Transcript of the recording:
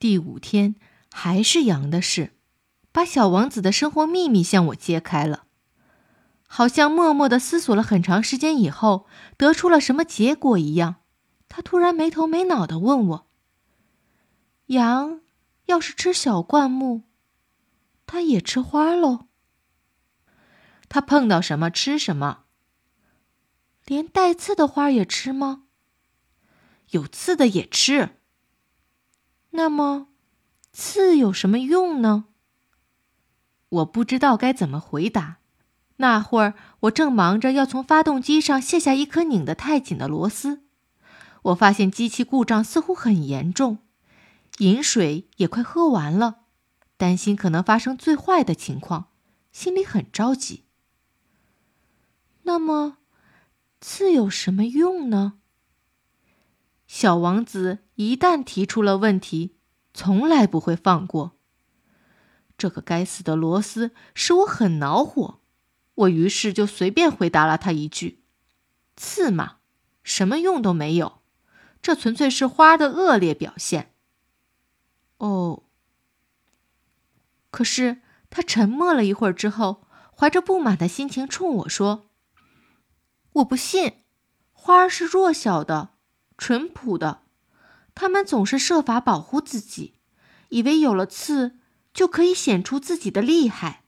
第五天还是羊的事，把小王子的生活秘密向我揭开了。好像默默的思索了很长时间以后，得出了什么结果一样，他突然没头没脑的问我：“羊要是吃小灌木，它也吃花喽？它碰到什么吃什么？连带刺的花也吃吗？有刺的也吃。”那么，刺有什么用呢？我不知道该怎么回答。那会儿，我正忙着要从发动机上卸下一颗拧得太紧的螺丝。我发现机器故障似乎很严重，饮水也快喝完了，担心可能发生最坏的情况，心里很着急。那么，刺有什么用呢？小王子一旦提出了问题，从来不会放过。这个该死的螺丝使我很恼火，我于是就随便回答了他一句：“刺嘛，什么用都没有，这纯粹是花的恶劣表现。”哦。可是他沉默了一会儿之后，怀着不满的心情冲我说：“我不信，花儿是弱小的。”淳朴的，他们总是设法保护自己，以为有了刺就可以显出自己的厉害。